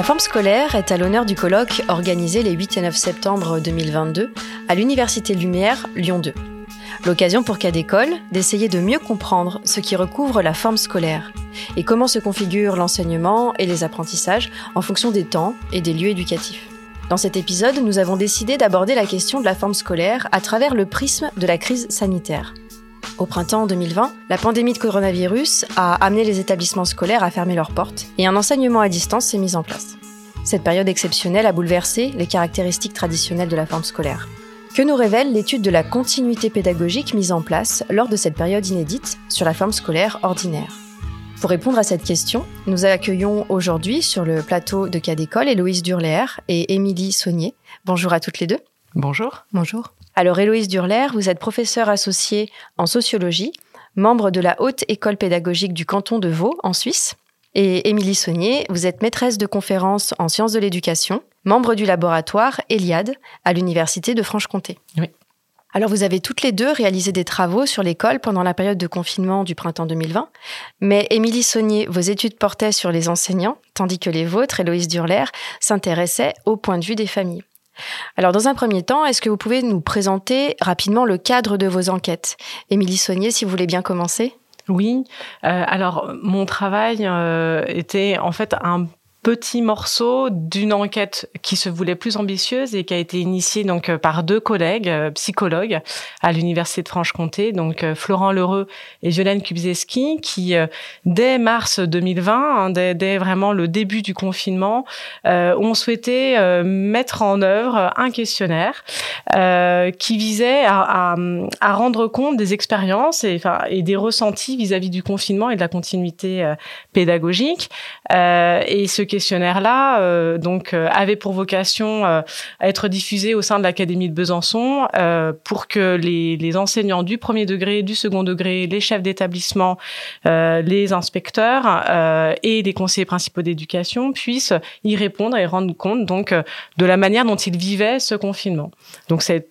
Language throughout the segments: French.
La forme scolaire est à l'honneur du colloque organisé les 8 et 9 septembre 2022 à l'Université Lumière Lyon 2. L'occasion pour cas d'école d'essayer de mieux comprendre ce qui recouvre la forme scolaire et comment se configure l'enseignement et les apprentissages en fonction des temps et des lieux éducatifs. Dans cet épisode, nous avons décidé d'aborder la question de la forme scolaire à travers le prisme de la crise sanitaire. Au printemps 2020, la pandémie de coronavirus a amené les établissements scolaires à fermer leurs portes et un enseignement à distance s'est mis en place. Cette période exceptionnelle a bouleversé les caractéristiques traditionnelles de la forme scolaire. Que nous révèle l'étude de la continuité pédagogique mise en place lors de cette période inédite sur la forme scolaire ordinaire? Pour répondre à cette question, nous accueillons aujourd'hui sur le plateau de cas d'école Héloïse et Émilie Saunier. Bonjour à toutes les deux. Bonjour. Bonjour. Alors Héloïse Durler, vous êtes professeure associée en sociologie, membre de la Haute École pédagogique du canton de Vaud en Suisse. Et Émilie Saunier, vous êtes maîtresse de conférences en sciences de l'éducation, membre du laboratoire Eliade à l'Université de Franche-Comté. Oui. Alors vous avez toutes les deux réalisé des travaux sur l'école pendant la période de confinement du printemps 2020, mais Émilie Saunier, vos études portaient sur les enseignants, tandis que les vôtres, Héloïse Durler, s'intéressaient au point de vue des familles. Alors, dans un premier temps, est-ce que vous pouvez nous présenter rapidement le cadre de vos enquêtes? Émilie Saunier, si vous voulez bien commencer. Oui, euh, alors mon travail euh, était en fait un petit morceau d'une enquête qui se voulait plus ambitieuse et qui a été initiée donc euh, par deux collègues euh, psychologues à l'université de Franche-Comté, donc euh, Florent Lheureux et Violaine Kubzeski, qui dès mars 2020, hein, dès, vraiment le début du confinement, ont souhaité mettre en œuvre un questionnaire qui visait à, rendre compte des expériences et, des ressentis vis-à-vis du confinement et de la continuité pédagogique. et ce questionnaire-là, euh, donc, euh, avait pour vocation euh, à être diffusé au sein de l'Académie de Besançon pour que les, enseignants du premier degré, du second degré, les chefs d'établissement, les inspecteurs et les conseillers principaux d'éducation puissent y répondre et rendre compte donc de la manière dont ils vivaient ce confinement. Donc c'est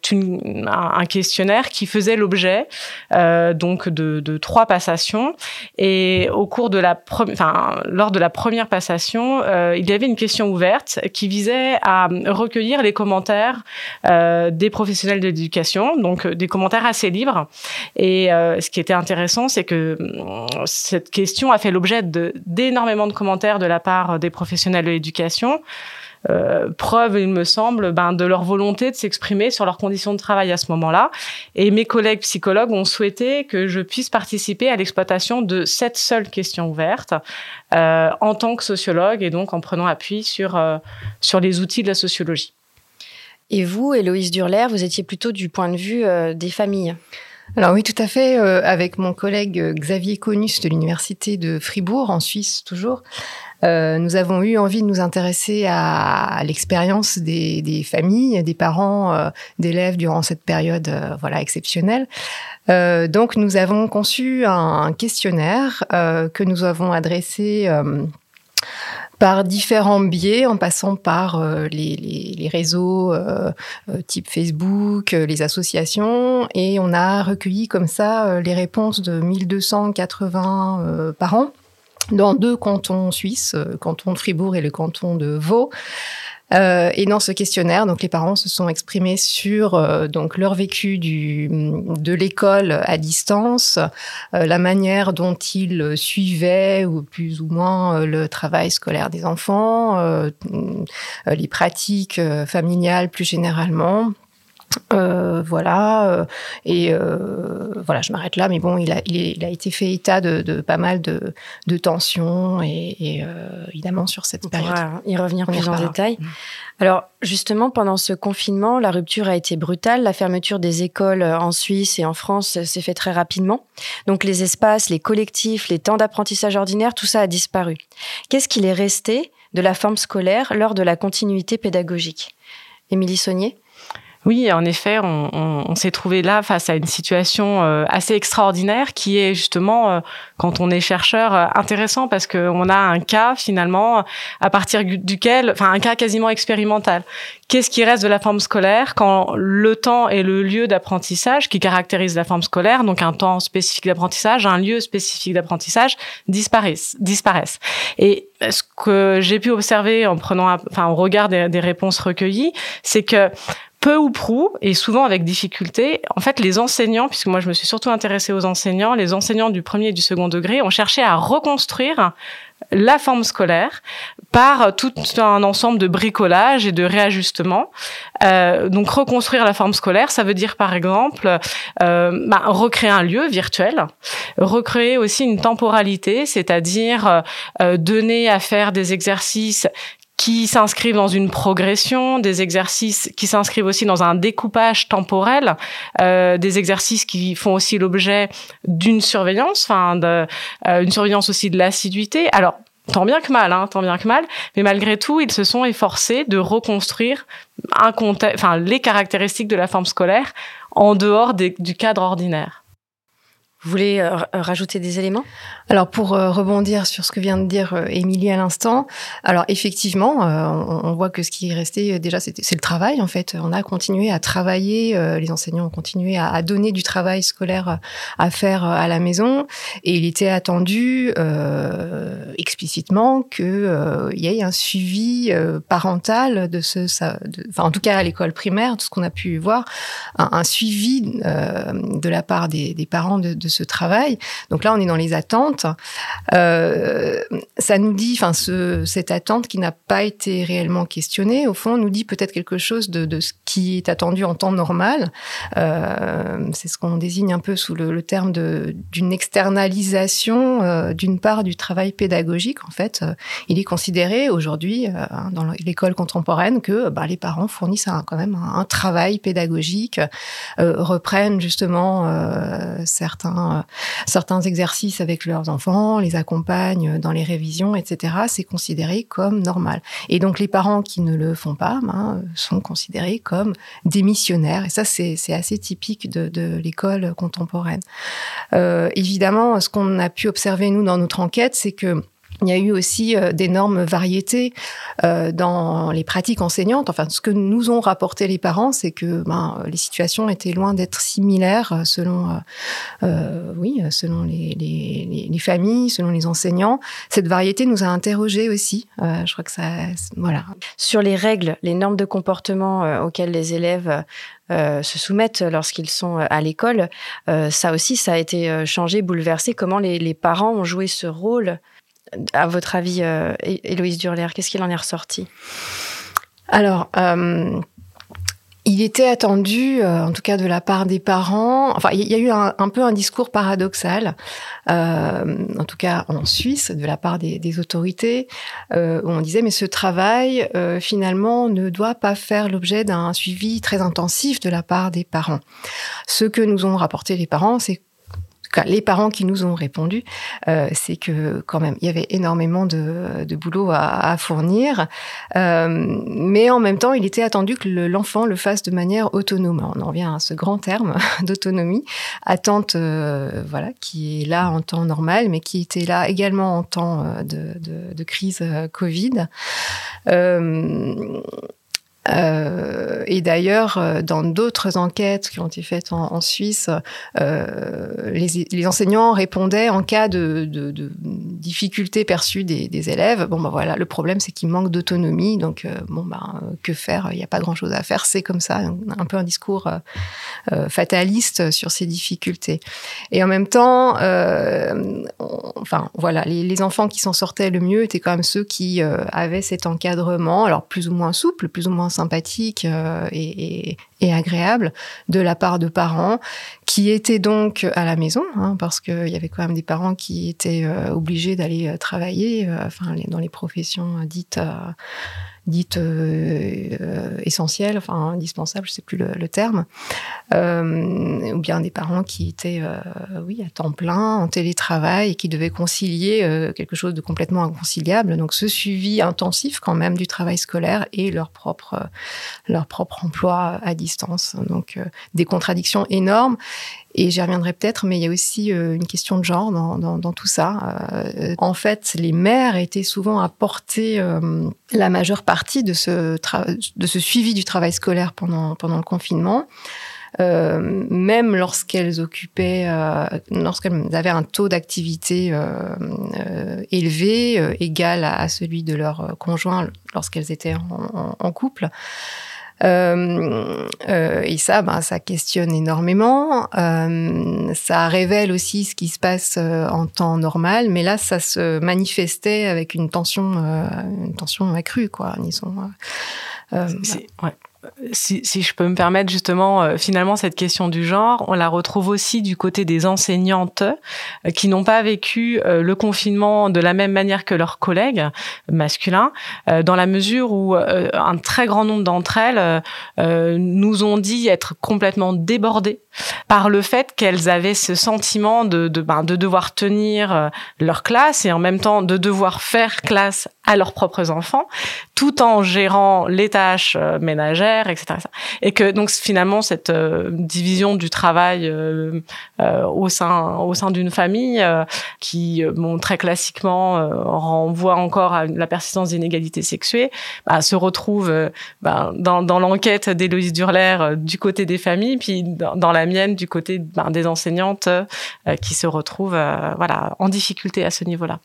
un, questionnaire qui faisait l'objet donc de, trois passations et au cours de la enfin lors de la première passation, euh, il y avait une question ouverte qui visait à recueillir les commentaires euh, des professionnels de l'éducation, donc euh, des commentaires assez libres. Et ce qui était intéressant, c'est que cette question a fait l'objet d'énormément de commentaires de la part des professionnels de l'éducation. Euh, preuve, il me semble, ben, de leur volonté de s'exprimer sur leurs conditions de travail à ce moment-là. Et mes collègues psychologues ont souhaité que je puisse participer à l'exploitation de cette seule question ouverte euh, en tant que sociologue et donc en prenant appui sur, euh, sur les outils de la sociologie. Et vous, Héloïse Durler, vous étiez plutôt du point de vue des familles? Alors oui, tout à fait. Euh, avec mon collègue Xavier Conus de l'université de Fribourg, en Suisse toujours, euh, nous avons eu envie de nous intéresser à, l'expérience des, familles, des parents, euh, d'élèves durant cette période euh, voilà exceptionnelle. donc nous avons conçu un, questionnaire que nous avons adressé par différents biais, en passant par les, réseaux type Facebook, les associations, et on a recueilli comme ça les réponses de 1280 parents dans deux cantons suisses, le euh, canton de Fribourg et le canton de Vaud. Euh, et dans ce questionnaire, donc les parents se sont exprimés sur euh, donc leur vécu du, de l'école à distance, euh, la manière dont ils suivaient ou plus ou moins le travail scolaire des enfants, les pratiques familiales plus généralement. Euh, voilà, euh, et euh, voilà, je m'arrête là, mais bon, il a, il, a été fait état de, de pas mal de, de tensions et, et évidemment sur cette On période. y revenir plus en détail. Mm. Alors justement, pendant ce confinement, la rupture a été brutale. La fermeture des écoles en Suisse et en France s'est fait très rapidement. Donc les espaces, les collectifs, les temps d'apprentissage ordinaire, tout ça a disparu. Qu'est-ce qu'il est resté de la forme scolaire lors de la continuité pédagogique? Émilie Saunier? Oui, en effet, on, on, on s'est trouvé là face à une situation euh, assez extraordinaire qui est justement, euh, quand on est chercheur, euh, intéressant parce qu'on a un cas finalement à partir duquel, enfin un cas quasiment expérimental. Qu'est-ce qui reste de la forme scolaire quand le temps et le lieu d'apprentissage qui caractérise la forme scolaire, donc un temps spécifique d'apprentissage, un lieu spécifique d'apprentissage, disparaissent, disparaissent. Et ce que j'ai pu observer en prenant, enfin au regard des, des réponses recueillies, c'est que peu ou prou, et souvent avec difficulté, en fait, les enseignants, puisque moi je me suis surtout intéressée aux enseignants, les enseignants du premier et du second degré ont cherché à reconstruire la forme scolaire par tout un ensemble de bricolage et de réajustements. Euh, donc reconstruire la forme scolaire, ça veut dire par exemple euh, bah, recréer un lieu virtuel, recréer aussi une temporalité, c'est-à-dire euh, donner à faire des exercices qui s'inscrivent dans une progression, des exercices qui s'inscrivent aussi dans un découpage temporel, euh, des exercices qui font aussi l'objet d'une surveillance, enfin, euh, une surveillance aussi de l'assiduité. Alors, tant bien que mal, hein, tant bien que mal, mais malgré tout, ils se sont efforcés de reconstruire un enfin, les caractéristiques de la forme scolaire en dehors des, du cadre ordinaire. Vous voulez euh, rajouter des éléments? Alors pour euh, rebondir sur ce que vient de dire euh, Émilie à l'instant, alors effectivement, on, voit que ce qui est resté déjà, c'est le travail en fait. On a continué à travailler, les enseignants ont continué à, donner du travail scolaire à faire à la maison, et il était attendu explicitement qu'il y ait un suivi parental de ce, ça, enfin en tout cas à l'école primaire, tout ce qu'on a pu voir, un, suivi de la part des, des parents de, de ce travail. Donc là, on est dans les attentes. Euh, ça nous dit, enfin, ce, cette attente qui n'a pas été réellement questionnée, au fond, nous dit peut-être quelque chose de, ce qui est attendu en temps normal. Euh, c'est ce qu'on désigne un peu sous le, terme d'une externalisation euh, d'une part du travail pédagogique. En fait, il est considéré aujourd'hui dans l'école contemporaine que bah, les parents fournissent quand même un travail pédagogique, reprennent justement certains euh, certains, exercices avec leurs enfants, les accompagnent dans les révisions, etc. C'est considéré comme normal. Et donc les parents qui ne le font pas ben, sont considérés comme démissionnaires. Et ça, c'est assez typique de, l'école contemporaine. Euh, évidemment, ce qu'on a pu observer nous dans notre enquête, c'est que il y a eu aussi euh, d'énormes variétés euh, dans les pratiques enseignantes. Enfin, ce que nous ont rapporté les parents, c'est que ben, les situations étaient loin d'être similaires euh, selon, euh, oui, selon les, les, les, familles, selon les enseignants. Cette variété nous a interrogés aussi. Euh, je crois que ça, voilà. Sur les règles, les normes de comportement auxquelles les élèves euh, se soumettent lorsqu'ils sont à l'école, ça aussi, ça a été changé, bouleversé. Comment les parents ont joué ce rôle à votre avis, euh, Héloïse Durler, qu'est-ce qu'il en est ressorti? Alors, euh, il était attendu, euh, en tout cas de la part des parents, enfin il y a eu un, peu un discours paradoxal, en tout cas en Suisse, de la part des, des autorités, où on disait mais ce travail finalement ne doit pas faire l'objet d'un suivi très intensif de la part des parents. Ce que nous ont rapporté les parents, c'est les parents qui nous ont répondu, euh, c'est que quand même, il y avait énormément de, de boulot à, à fournir, euh, mais en même temps, il était attendu que l'enfant le, fasse de manière autonome. on en revient à ce grand terme d'autonomie, attente, euh, voilà, qui est là en temps normal, mais qui était là également en temps euh, de, de, de crise euh, Covid. Euh, et d'ailleurs, euh, dans d'autres enquêtes qui ont été faites en, Suisse, euh, les, enseignants répondaient en cas de, de, de difficultés perçues des, élèves. Bon, ben voilà, le problème c'est qu'il manque d'autonomie, donc bon, ben que faire? Il n'y a pas grand-chose à faire. C'est comme ça, un, peu un discours fataliste sur ces difficultés. Et en même temps, enfin voilà, les, les enfants qui s'en sortaient le mieux étaient quand même ceux qui avaient cet encadrement, alors plus ou moins souple, plus ou moins sympathique euh, et, agréable de la part de parents qui étaient donc à la maison, hein, parce qu'il y avait quand même des parents qui étaient euh, obligés d'aller euh, travailler, dans les professions dites dites essentielles, enfin indispensables, je sais plus le, terme, ou bien des parents qui étaient, oui, à temps plein, en télétravail, et qui devaient concilier quelque chose de complètement inconciliable. Donc ce suivi intensif quand même du travail scolaire et leur propre leur propre emploi à distance. Donc des contradictions énormes. Et j'y reviendrai peut-être, mais il y a aussi euh, une question de genre dans, tout ça. Euh, en fait, les mères étaient souvent à porter euh, la majeure partie de ce, suivi du travail scolaire pendant, le confinement. Même lorsqu'elles occupaient, lorsqu'elles avaient un taux d'activité élevé, égal à, celui de leur conjoint lorsqu'elles étaient en, en couple. Euh, euh, et ça, ben, ça questionne énormément. Euh, ça révèle aussi ce qui se passe en temps normal, mais là, ça se manifestait avec une tension, une tension accrue, quoi. Disons. ouais si, si, je peux me permettre justement, euh, finalement, cette question du genre, on la retrouve aussi du côté des enseignantes euh, qui n'ont pas vécu euh, le confinement de la même manière que leurs collègues masculins, dans la mesure où un très grand nombre d'entre elles nous ont dit être complètement débordées par le fait qu'elles avaient ce sentiment de, de, ben, de devoir tenir leur classe et en même temps de devoir faire classe à leurs propres enfants, tout en gérant les tâches ménagères etc. Et que donc finalement cette euh, division du travail euh, euh, au sein au sein d'une famille qui bon très classiquement renvoie encore à la persistance d'inégalités sexuées, bah, se retrouve bah, dans, dans l'enquête d'Héloïse Durler du côté des familles, puis dans, la mienne du côté ben, des enseignantes qui se retrouvent voilà en difficulté à ce niveau-là.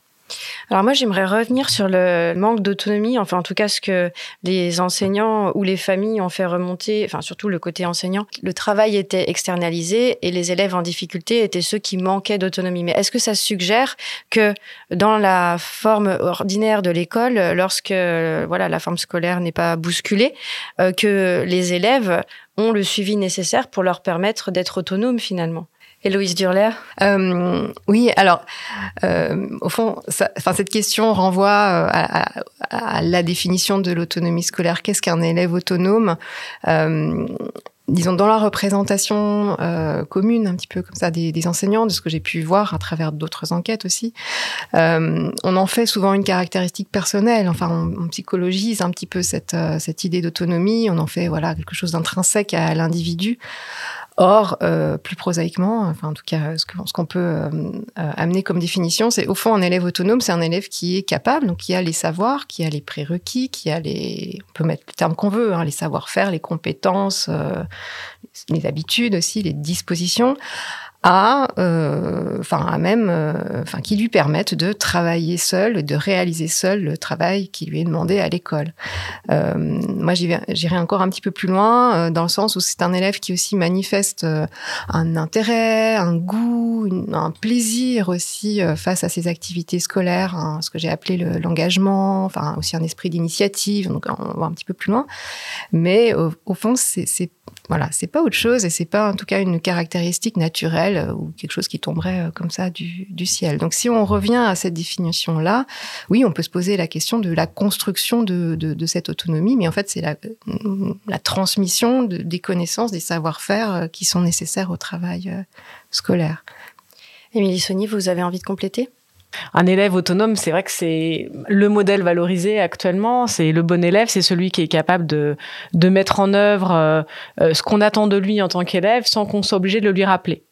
Alors moi, j'aimerais revenir sur le manque d'autonomie, enfin en tout cas ce que les enseignants ou les familles ont fait remonter, enfin surtout le côté enseignant. Le travail était externalisé et les élèves en difficulté étaient ceux qui manquaient d'autonomie. Mais est-ce que ça suggère que dans la forme ordinaire de l'école, lorsque voilà la forme scolaire n'est pas bousculée, euh, que les élèves ont le suivi nécessaire pour leur permettre d'être autonomes finalement? Héloïse Durler euh, Oui, alors, euh, au fond, cette question renvoie euh, à, la définition de l'autonomie scolaire. Qu'est-ce qu'un élève autonome? Disons dans la représentation commune un petit peu comme ça des, enseignants de ce que j'ai pu voir à travers d'autres enquêtes aussi on en fait souvent une caractéristique personnelle. Enfin on, on psychologise un petit peu cette cette idée d'autonomie. On en fait voilà quelque chose d'intrinsèque à l'individu Or, euh, plus prosaïquement, enfin en tout cas, ce qu'on peut euh, euh, amener comme définition, c'est au fond un élève autonome, c'est un élève qui est capable, donc qui a les savoirs, qui a les prérequis, qui a les, on peut mettre le terme qu'on veut, hein, les savoir-faire, les compétences, les habitudes aussi, les dispositions, à, euh, enfin, à même, euh, enfin, qui lui permettent de travailler seul, de réaliser seul le travail qui lui est demandé à l'école. Euh, moi, j'irai encore un petit peu plus loin, dans le sens où c'est un élève qui aussi manifeste un intérêt, un goût, un plaisir aussi face à ses activités scolaires, hein, ce que j'ai appelé l'engagement, enfin, aussi un esprit d'initiative. Donc, on va un petit peu plus loin. Mais au, au fond, c'est voilà, c'est pas autre chose et c'est pas en tout cas une caractéristique naturelle euh, ou quelque chose qui tomberait euh, comme ça du, du ciel. Donc si on revient à cette définition-là, oui, on peut se poser la question de la construction de, de, de cette autonomie, mais en fait c'est la, la, transmission de, des connaissances, des savoir-faire euh, qui sont nécessaires au travail scolaire. Émilie Sony, vous avez envie de compléter? Un élève autonome, c'est vrai que c'est le modèle valorisé actuellement. C'est le bon élève, c'est celui qui est capable de, de mettre en œuvre euh, ce qu'on attend de lui en tant qu'élève sans qu'on soit obligé de le lui rappeler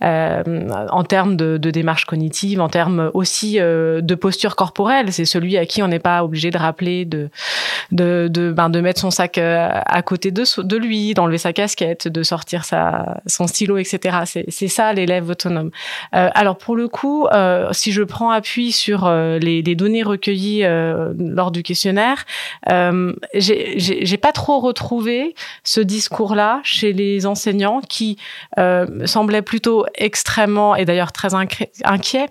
en termes de, de, démarche cognitive, en termes aussi euh, de posture corporelle. C'est celui à qui on n'est pas obligé de rappeler de ben, mettre son sac euh, à côté de lui, d'enlever sa casquette, de sortir son stylo, etc. C'est ça l'élève autonome. Euh, alors pour le coup, euh, si je prends appui sur euh, les, les, données recueillies lors du questionnaire, j'ai pas trop retrouvé ce discours-là chez les enseignants qui semblaient plus plutôt extrêmement, et d'ailleurs très inquiet,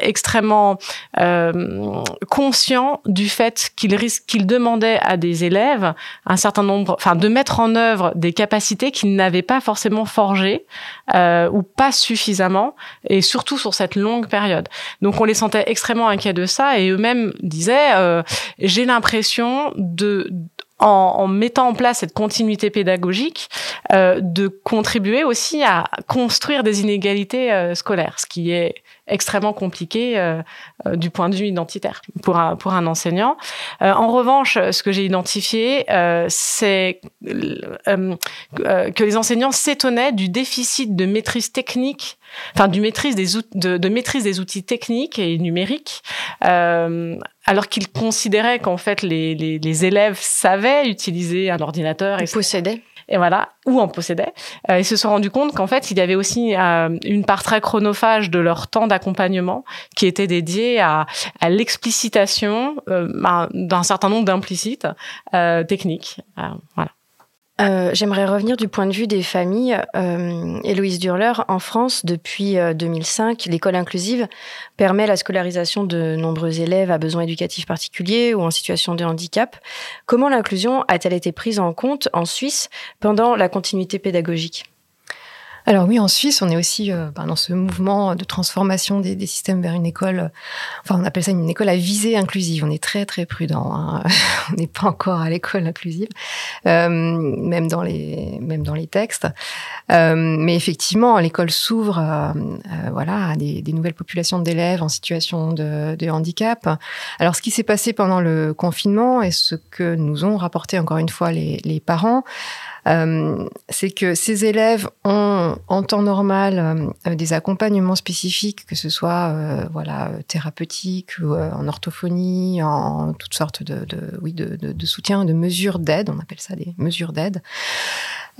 extrêmement conscient du fait qu'il risque, qu'il demandait à des élèves un certain nombre, enfin de mettre en œuvre des capacités qu'ils n'avaient pas forcément forgées ou pas suffisamment, et surtout sur cette longue période. Donc on les sentait extrêmement inquiets de ça, et eux-mêmes disaient, j'ai l'impression de en, mettant en place cette continuité pédagogique, euh, de contribuer aussi à construire des inégalités euh, scolaires, ce qui est extrêmement compliqué euh, euh, du point de vue identitaire pour un, pour un enseignant. Euh, en revanche, ce que j'ai identifié, c'est que les enseignants s'étonnaient du déficit de maîtrise technique, enfin du maîtrise des de, de, maîtrise des outils techniques et numériques, alors qu'ils considéraient qu'en fait les, les, les, élèves savaient utiliser un ordinateur et possédaient et voilà, ou en possédaient. Euh, ils se sont rendus compte qu'en fait, il y avait aussi euh, une part très chronophage de leur temps d'accompagnement qui était dédiée à, à l'explicitation euh, ben, d'un certain nombre d'implicites techniques. voilà. Euh, j'aimerais revenir du point de vue des familles. Euh, Héloïse Durler, en France, depuis 2005, euh, l'école inclusive permet la scolarisation de nombreux élèves à besoins éducatifs particuliers ou en situation de handicap. Comment l'inclusion a-t-elle été prise en compte en Suisse pendant la continuité pédagogique? Alors oui, en Suisse, on est aussi euh, ben, dans ce mouvement de transformation des, des, systèmes vers une école, enfin on appelle ça une école à visée inclusive. On est très très prudent. Hein. on n'est pas encore à l'école inclusive, euh, même dans les même dans les textes. Euh, mais effectivement, l'école s'ouvre, euh, euh, voilà, à des, des, nouvelles populations d'élèves en situation de, de, handicap. Alors ce qui s'est passé pendant le confinement et ce que nous ont rapporté encore une fois les, les parents. Euh, c'est que ces élèves ont en temps normal euh, des accompagnements spécifiques, que ce soit euh, voilà thérapeutiques ou en orthophonie, en toutes sortes de, de oui de, soutien, de mesures d'aide. On appelle ça des mesures d'aide.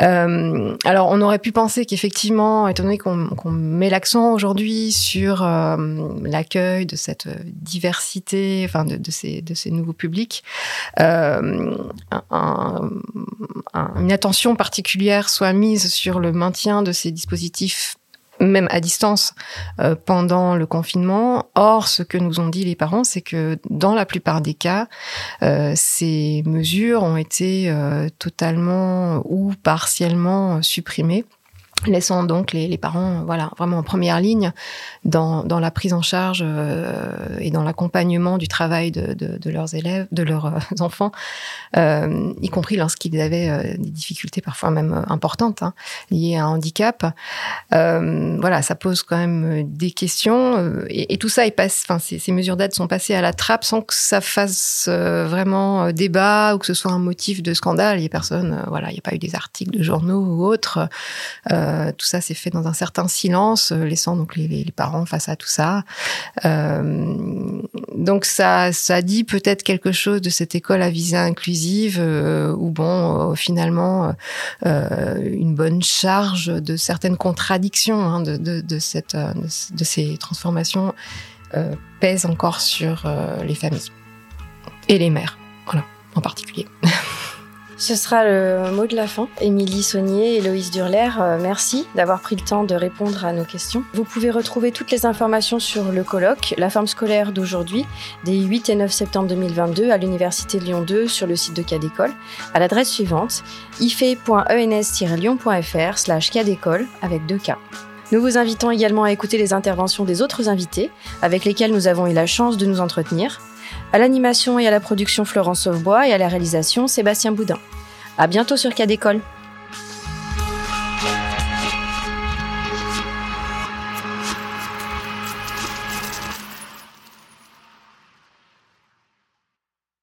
Euh, alors, on aurait pu penser qu'effectivement, étant donné qu'on met l'accent aujourd'hui sur euh, l'accueil de cette diversité, enfin de, ces, nouveaux publics, euh, un, un, une attention particulière soit mise sur le maintien de ces dispositifs même à distance euh, pendant le confinement. Or, ce que nous ont dit les parents, c'est que dans la plupart des cas, euh, ces mesures ont été euh, totalement ou partiellement supprimées laissant donc les, parents voilà vraiment en première ligne dans, la prise en charge euh, et dans l'accompagnement du travail de, leurs élèves de leurs euh, enfants euh, y compris lorsqu'ils avaient euh, des difficultés parfois même importantes hein, liées à un handicap. Euh, voilà ça pose quand même des questions et, tout ça est passe enfin ces, mesures d'aide sont passées à la trappe sans que ça fasse vraiment débat ou que ce soit un motif de scandale. Il y a personne voilà il n'y a pas eu des articles de journaux ou autres euh, euh, tout ça s'est fait dans un certain silence, euh, laissant donc les, les parents face à tout ça. Euh, donc ça, ça dit peut-être quelque chose de cette école à visée inclusive, où bon, finalement, une bonne charge de certaines contradictions hein, de, de, cette, de, ces transformations pèse encore sur les familles et les mères, en particulier. Ce sera le mot de la fin. Émilie Saunier et Loïs Durler, euh, merci d'avoir pris le temps de répondre à nos questions. Vous pouvez retrouver toutes les informations sur le colloque, la forme scolaire d'aujourd'hui, des 8 et 9 septembre 2022 à l'Université Lyon 2 sur le site de Cadécole, à l'adresse suivante ife.ens-lyon.fr slash cadécole avec deux K. Nous vous invitons également à écouter les interventions des autres invités avec lesquels nous avons eu la chance de nous entretenir. À l'animation et à la production Florence Sauvebois et à la réalisation Sébastien Boudin. À bientôt sur Cadécole.